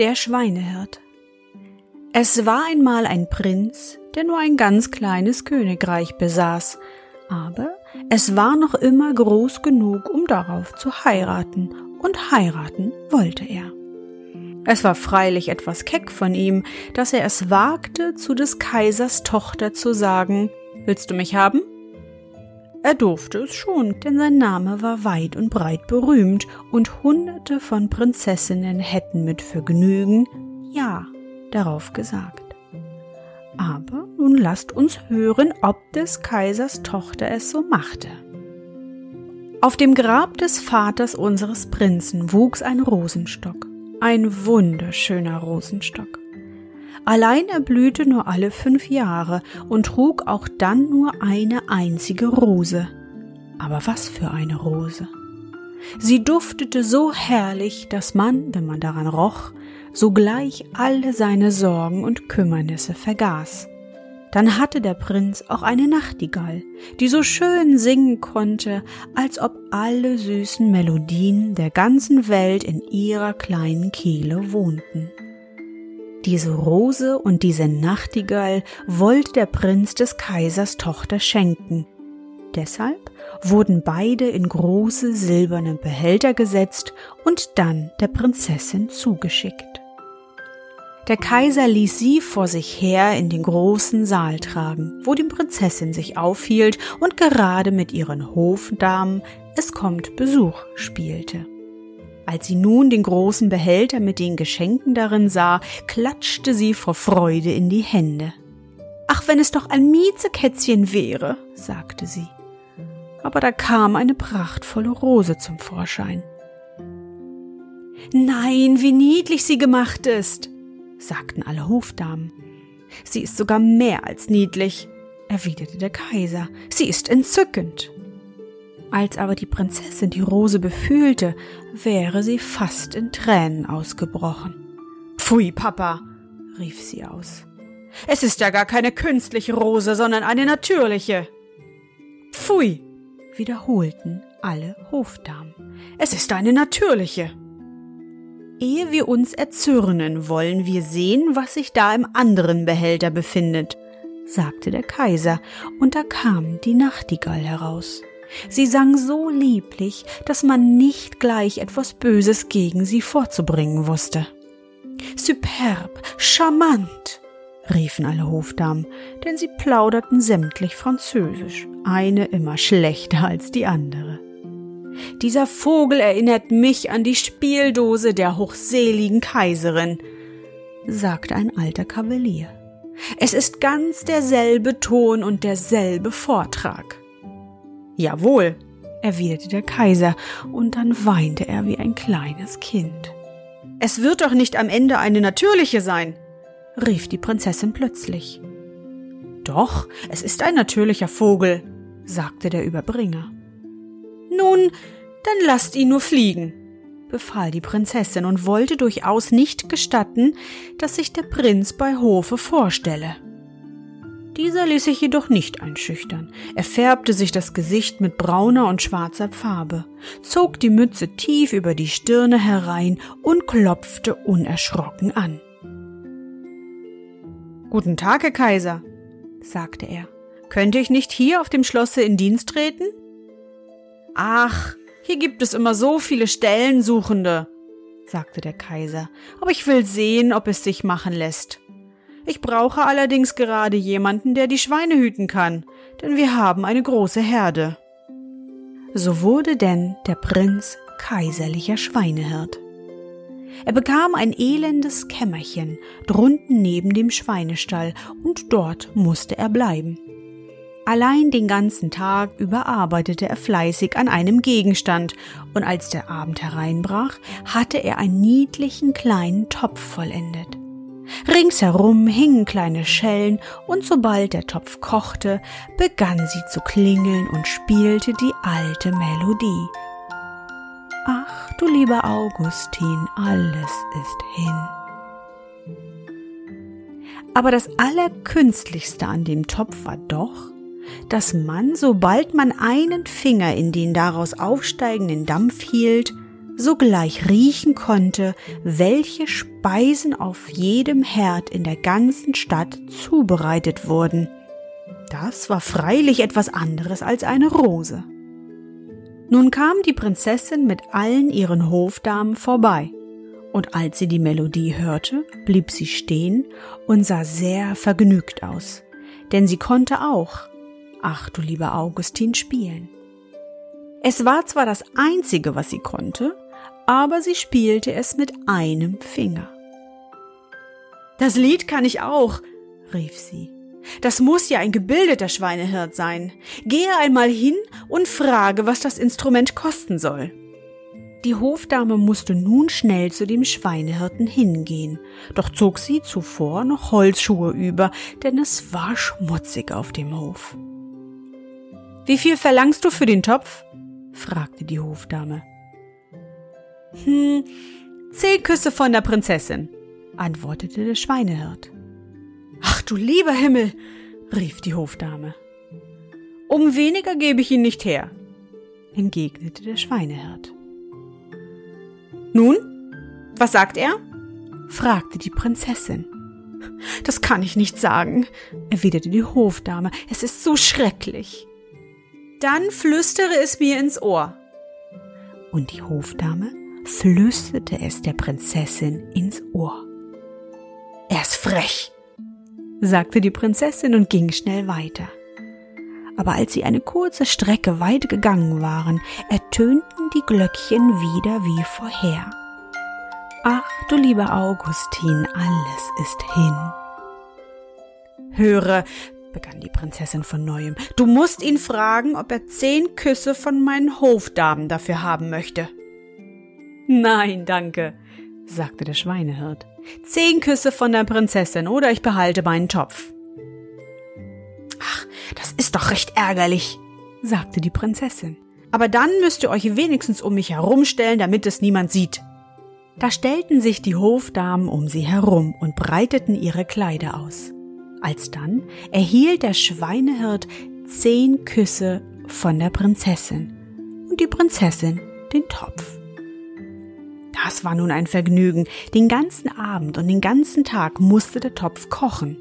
Der Schweinehirt Es war einmal ein Prinz, der nur ein ganz kleines Königreich besaß, aber es war noch immer groß genug, um darauf zu heiraten, und heiraten wollte er. Es war freilich etwas keck von ihm, dass er es wagte, zu des Kaisers Tochter zu sagen Willst du mich haben? Er durfte es schon, denn sein Name war weit und breit berühmt, und hunderte von Prinzessinnen hätten mit Vergnügen Ja darauf gesagt. Aber nun lasst uns hören, ob des Kaisers Tochter es so machte. Auf dem Grab des Vaters unseres Prinzen wuchs ein Rosenstock, ein wunderschöner Rosenstock. Allein er blühte nur alle fünf Jahre und trug auch dann nur eine einzige Rose. Aber was für eine Rose! Sie duftete so herrlich, dass man, wenn man daran roch, sogleich alle seine Sorgen und Kümmernisse vergaß. Dann hatte der Prinz auch eine Nachtigall, die so schön singen konnte, als ob alle süßen Melodien der ganzen Welt in ihrer kleinen Kehle wohnten. Diese Rose und diese Nachtigall wollte der Prinz des Kaisers Tochter schenken. Deshalb wurden beide in große silberne Behälter gesetzt und dann der Prinzessin zugeschickt. Der Kaiser ließ sie vor sich her in den großen Saal tragen, wo die Prinzessin sich aufhielt und gerade mit ihren Hofdamen Es kommt Besuch spielte. Als sie nun den großen Behälter mit den Geschenken darin sah, klatschte sie vor Freude in die Hände. Ach, wenn es doch ein Miezekätzchen wäre, sagte sie. Aber da kam eine prachtvolle Rose zum Vorschein. Nein, wie niedlich sie gemacht ist, sagten alle Hofdamen. Sie ist sogar mehr als niedlich, erwiderte der Kaiser. Sie ist entzückend. Als aber die Prinzessin die Rose befühlte, wäre sie fast in Tränen ausgebrochen. Pfui, Papa, rief sie aus. Es ist ja gar keine künstliche Rose, sondern eine natürliche. Pfui, wiederholten alle Hofdamen. Es ist eine natürliche. Ehe wir uns erzürnen, wollen wir sehen, was sich da im anderen Behälter befindet, sagte der Kaiser, und da kam die Nachtigall heraus. Sie sang so lieblich, dass man nicht gleich etwas Böses gegen sie vorzubringen wusste. Superb, charmant, riefen alle Hofdamen, denn sie plauderten sämtlich Französisch, eine immer schlechter als die andere. Dieser Vogel erinnert mich an die Spieldose der hochseligen Kaiserin, sagte ein alter Kavalier. Es ist ganz derselbe Ton und derselbe Vortrag. Jawohl, erwiderte der Kaiser, und dann weinte er wie ein kleines Kind. Es wird doch nicht am Ende eine natürliche sein, rief die Prinzessin plötzlich. Doch, es ist ein natürlicher Vogel, sagte der Überbringer. Nun, dann lasst ihn nur fliegen, befahl die Prinzessin und wollte durchaus nicht gestatten, dass sich der Prinz bei Hofe vorstelle. Dieser ließ sich jedoch nicht einschüchtern. Er färbte sich das Gesicht mit brauner und schwarzer Farbe, zog die Mütze tief über die Stirne herein und klopfte unerschrocken an. Guten Tag, Herr Kaiser, sagte er. Könnte ich nicht hier auf dem Schlosse in Dienst treten? Ach, hier gibt es immer so viele Stellensuchende, sagte der Kaiser, aber ich will sehen, ob es sich machen lässt. Ich brauche allerdings gerade jemanden, der die Schweine hüten kann, denn wir haben eine große Herde. So wurde denn der Prinz kaiserlicher Schweinehirt. Er bekam ein elendes Kämmerchen drunten neben dem Schweinestall, und dort musste er bleiben. Allein den ganzen Tag über arbeitete er fleißig an einem Gegenstand, und als der Abend hereinbrach, hatte er einen niedlichen kleinen Topf vollendet. Ringsherum hingen kleine Schellen, und sobald der Topf kochte, begann sie zu klingeln und spielte die alte Melodie. Ach, du lieber Augustin, alles ist hin. Aber das Allerkünstlichste an dem Topf war doch, dass man, sobald man einen Finger in den daraus aufsteigenden Dampf hielt, sogleich riechen konnte, welche Speisen auf jedem Herd in der ganzen Stadt zubereitet wurden. Das war freilich etwas anderes als eine Rose. Nun kam die Prinzessin mit allen ihren Hofdamen vorbei, und als sie die Melodie hörte, blieb sie stehen und sah sehr vergnügt aus, denn sie konnte auch, ach du lieber Augustin, spielen. Es war zwar das einzige, was sie konnte, aber sie spielte es mit einem Finger. Das Lied kann ich auch, rief sie. Das muss ja ein gebildeter Schweinehirt sein. Gehe einmal hin und frage, was das Instrument kosten soll. Die Hofdame musste nun schnell zu dem Schweinehirten hingehen, doch zog sie zuvor noch Holzschuhe über, denn es war schmutzig auf dem Hof. Wie viel verlangst du für den Topf? fragte die Hofdame. Hm, zehn Küsse von der Prinzessin, antwortete der Schweinehirt. Ach du lieber Himmel, rief die Hofdame. Um weniger gebe ich ihn nicht her, entgegnete der Schweinehirt. Nun, was sagt er? fragte die Prinzessin. Das kann ich nicht sagen, erwiderte die Hofdame. Es ist so schrecklich. Dann flüstere es mir ins Ohr. Und die Hofdame flüsterte es der Prinzessin ins Ohr. Er ist frech, sagte die Prinzessin und ging schnell weiter. Aber als sie eine kurze Strecke weit gegangen waren, ertönten die Glöckchen wieder wie vorher. Ach, du lieber Augustin, alles ist hin. Höre, begann die Prinzessin von neuem, du musst ihn fragen, ob er zehn Küsse von meinen Hofdamen dafür haben möchte. Nein, danke, sagte der Schweinehirt. Zehn Küsse von der Prinzessin oder ich behalte meinen Topf. Ach, das ist doch recht ärgerlich, sagte die Prinzessin. Aber dann müsst ihr euch wenigstens um mich herumstellen, damit es niemand sieht. Da stellten sich die Hofdamen um sie herum und breiteten ihre Kleider aus. Alsdann erhielt der Schweinehirt zehn Küsse von der Prinzessin und die Prinzessin den Topf. Das war nun ein Vergnügen. Den ganzen Abend und den ganzen Tag musste der Topf kochen.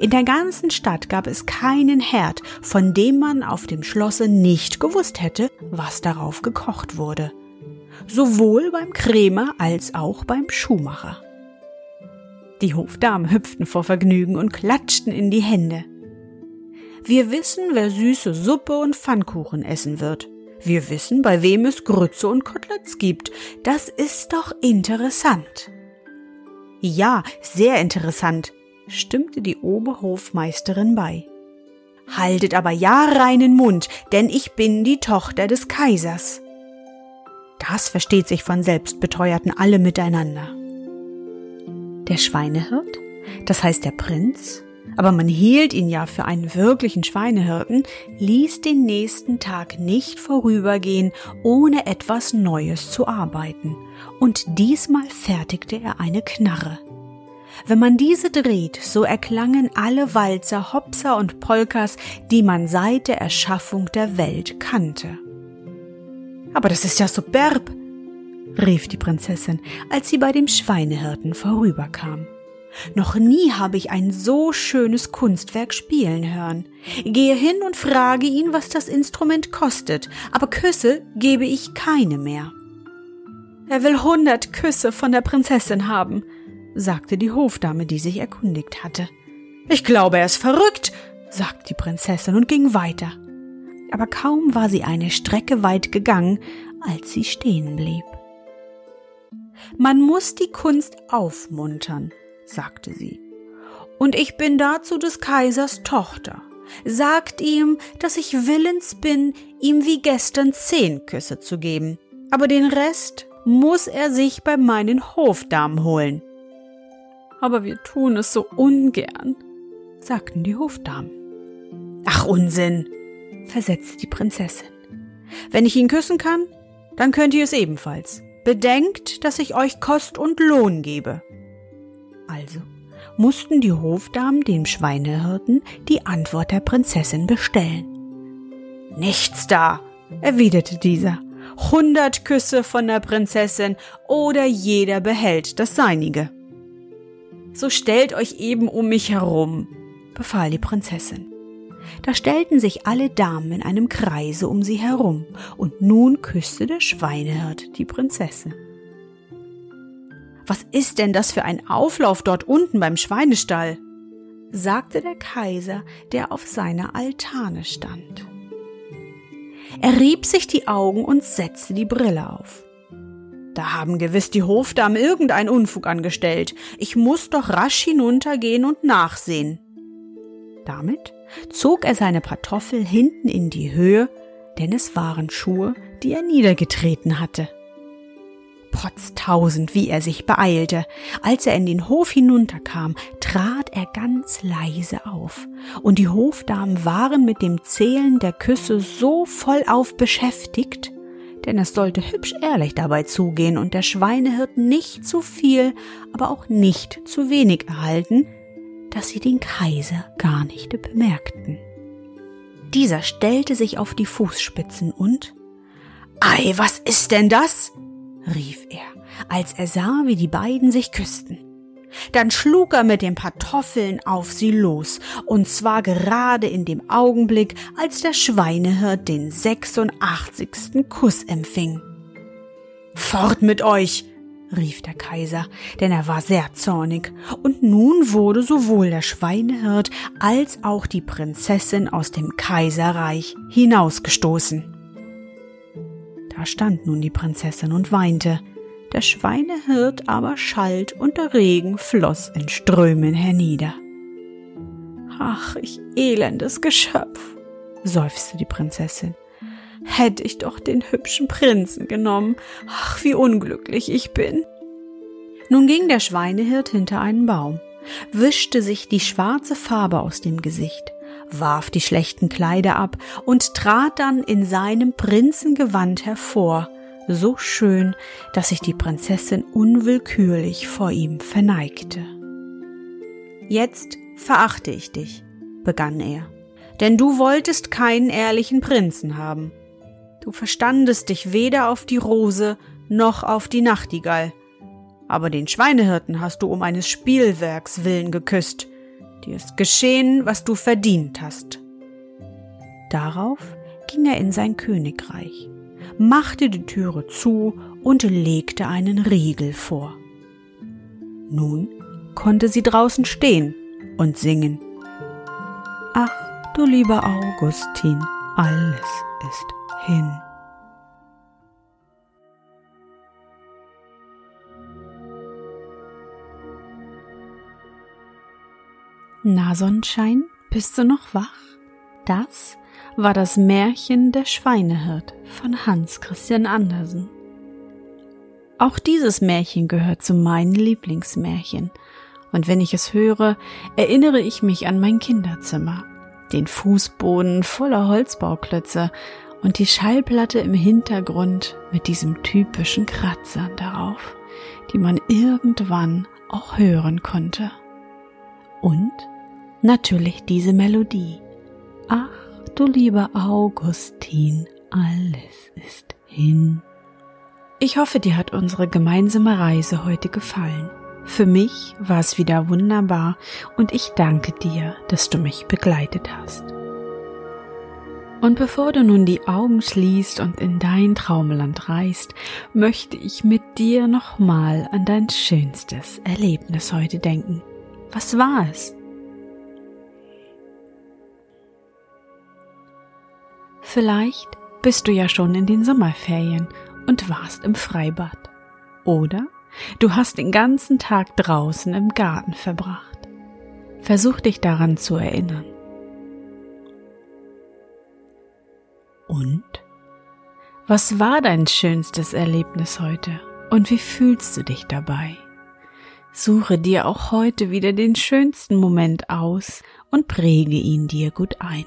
In der ganzen Stadt gab es keinen Herd, von dem man auf dem Schlosse nicht gewusst hätte, was darauf gekocht wurde. Sowohl beim Krämer als auch beim Schuhmacher. Die Hofdamen hüpften vor Vergnügen und klatschten in die Hände. Wir wissen, wer süße Suppe und Pfannkuchen essen wird, wir wissen, bei wem es Grütze und Koteletts gibt. Das ist doch interessant. Ja, sehr interessant, stimmte die Oberhofmeisterin bei. Haltet aber ja reinen Mund, denn ich bin die Tochter des Kaisers. Das versteht sich von selbst, beteuerten alle miteinander. Der Schweinehirt, das heißt der Prinz, aber man hielt ihn ja für einen wirklichen Schweinehirten, ließ den nächsten Tag nicht vorübergehen, ohne etwas Neues zu arbeiten. Und diesmal fertigte er eine Knarre. Wenn man diese dreht, so erklangen alle Walzer, Hopser und Polkas, die man seit der Erschaffung der Welt kannte. Aber das ist ja superb, rief die Prinzessin, als sie bei dem Schweinehirten vorüberkam. Noch nie habe ich ein so schönes Kunstwerk spielen hören. Gehe hin und frage ihn, was das Instrument kostet, aber Küsse gebe ich keine mehr. Er will hundert Küsse von der Prinzessin haben, sagte die Hofdame, die sich erkundigt hatte. Ich glaube, er ist verrückt, sagte die Prinzessin und ging weiter. Aber kaum war sie eine Strecke weit gegangen, als sie stehen blieb. Man muss die Kunst aufmuntern, sagte sie. Und ich bin dazu des Kaisers Tochter. Sagt ihm, dass ich willens bin, ihm wie gestern zehn Küsse zu geben. Aber den Rest muss er sich bei meinen Hofdamen holen. Aber wir tun es so ungern, sagten die Hofdamen. Ach Unsinn, versetzte die Prinzessin. Wenn ich ihn küssen kann, dann könnt ihr es ebenfalls. Bedenkt, dass ich euch Kost und Lohn gebe. Also mussten die Hofdamen dem Schweinehirten die Antwort der Prinzessin bestellen. Nichts da, erwiderte dieser. Hundert Küsse von der Prinzessin oder jeder behält das Seinige. So stellt euch eben um mich herum, befahl die Prinzessin. Da stellten sich alle Damen in einem Kreise um sie herum, und nun küsste der Schweinehirt die Prinzessin. Was ist denn das für ein Auflauf dort unten beim Schweinestall? sagte der Kaiser, der auf seiner Altane stand. Er rieb sich die Augen und setzte die Brille auf. Da haben gewiss die Hofdamen irgendein Unfug angestellt. Ich muss doch rasch hinuntergehen und nachsehen. Damit zog er seine Pantoffel hinten in die Höhe, denn es waren Schuhe, die er niedergetreten hatte potztausend, wie er sich beeilte. Als er in den Hof hinunterkam, trat er ganz leise auf, und die Hofdamen waren mit dem Zählen der Küsse so vollauf beschäftigt, denn es sollte hübsch ehrlich dabei zugehen und der Schweinehirt nicht zu viel, aber auch nicht zu wenig erhalten, dass sie den Kaiser gar nicht bemerkten. Dieser stellte sich auf die Fußspitzen und Ei, was ist denn das? Rief er, als er sah, wie die beiden sich küssten. Dann schlug er mit den Kartoffeln auf sie los, und zwar gerade in dem Augenblick, als der Schweinehirt den 86. Kuss empfing. Fort mit euch! rief der Kaiser, denn er war sehr zornig, und nun wurde sowohl der Schweinehirt als auch die Prinzessin aus dem Kaiserreich hinausgestoßen. Da stand nun die Prinzessin und weinte, der Schweinehirt aber schalt und der Regen floss in Strömen hernieder. Ach, ich elendes Geschöpf, seufzte die Prinzessin. Hätte ich doch den hübschen Prinzen genommen. Ach, wie unglücklich ich bin. Nun ging der Schweinehirt hinter einen Baum, wischte sich die schwarze Farbe aus dem Gesicht, warf die schlechten Kleider ab und trat dann in seinem Prinzengewand hervor, so schön, dass sich die Prinzessin unwillkürlich vor ihm verneigte. Jetzt verachte ich dich, begann er, denn du wolltest keinen ehrlichen Prinzen haben. Du verstandest dich weder auf die Rose noch auf die Nachtigall, aber den Schweinehirten hast du um eines Spielwerks willen geküsst, Dir ist geschehen, was du verdient hast. Darauf ging er in sein Königreich, machte die Türe zu und legte einen Riegel vor. Nun konnte sie draußen stehen und singen. Ach, du lieber Augustin, alles ist hin. Na Sonnenschein, bist du noch wach? Das war das Märchen der Schweinehirt von Hans Christian Andersen. Auch dieses Märchen gehört zu meinen Lieblingsmärchen, und wenn ich es höre, erinnere ich mich an mein Kinderzimmer, den Fußboden voller Holzbauklötze und die Schallplatte im Hintergrund mit diesem typischen Kratzer darauf, die man irgendwann auch hören konnte. Und natürlich diese Melodie. Ach, du lieber Augustin, alles ist hin. Ich hoffe, dir hat unsere gemeinsame Reise heute gefallen. Für mich war es wieder wunderbar und ich danke dir, dass du mich begleitet hast. Und bevor du nun die Augen schließt und in dein Traumland reist, möchte ich mit dir nochmal an dein schönstes Erlebnis heute denken. Was war es? Vielleicht bist du ja schon in den Sommerferien und warst im Freibad. Oder du hast den ganzen Tag draußen im Garten verbracht. Versuch dich daran zu erinnern. Und? Was war dein schönstes Erlebnis heute und wie fühlst du dich dabei? Suche dir auch heute wieder den schönsten Moment aus und präge ihn dir gut ein.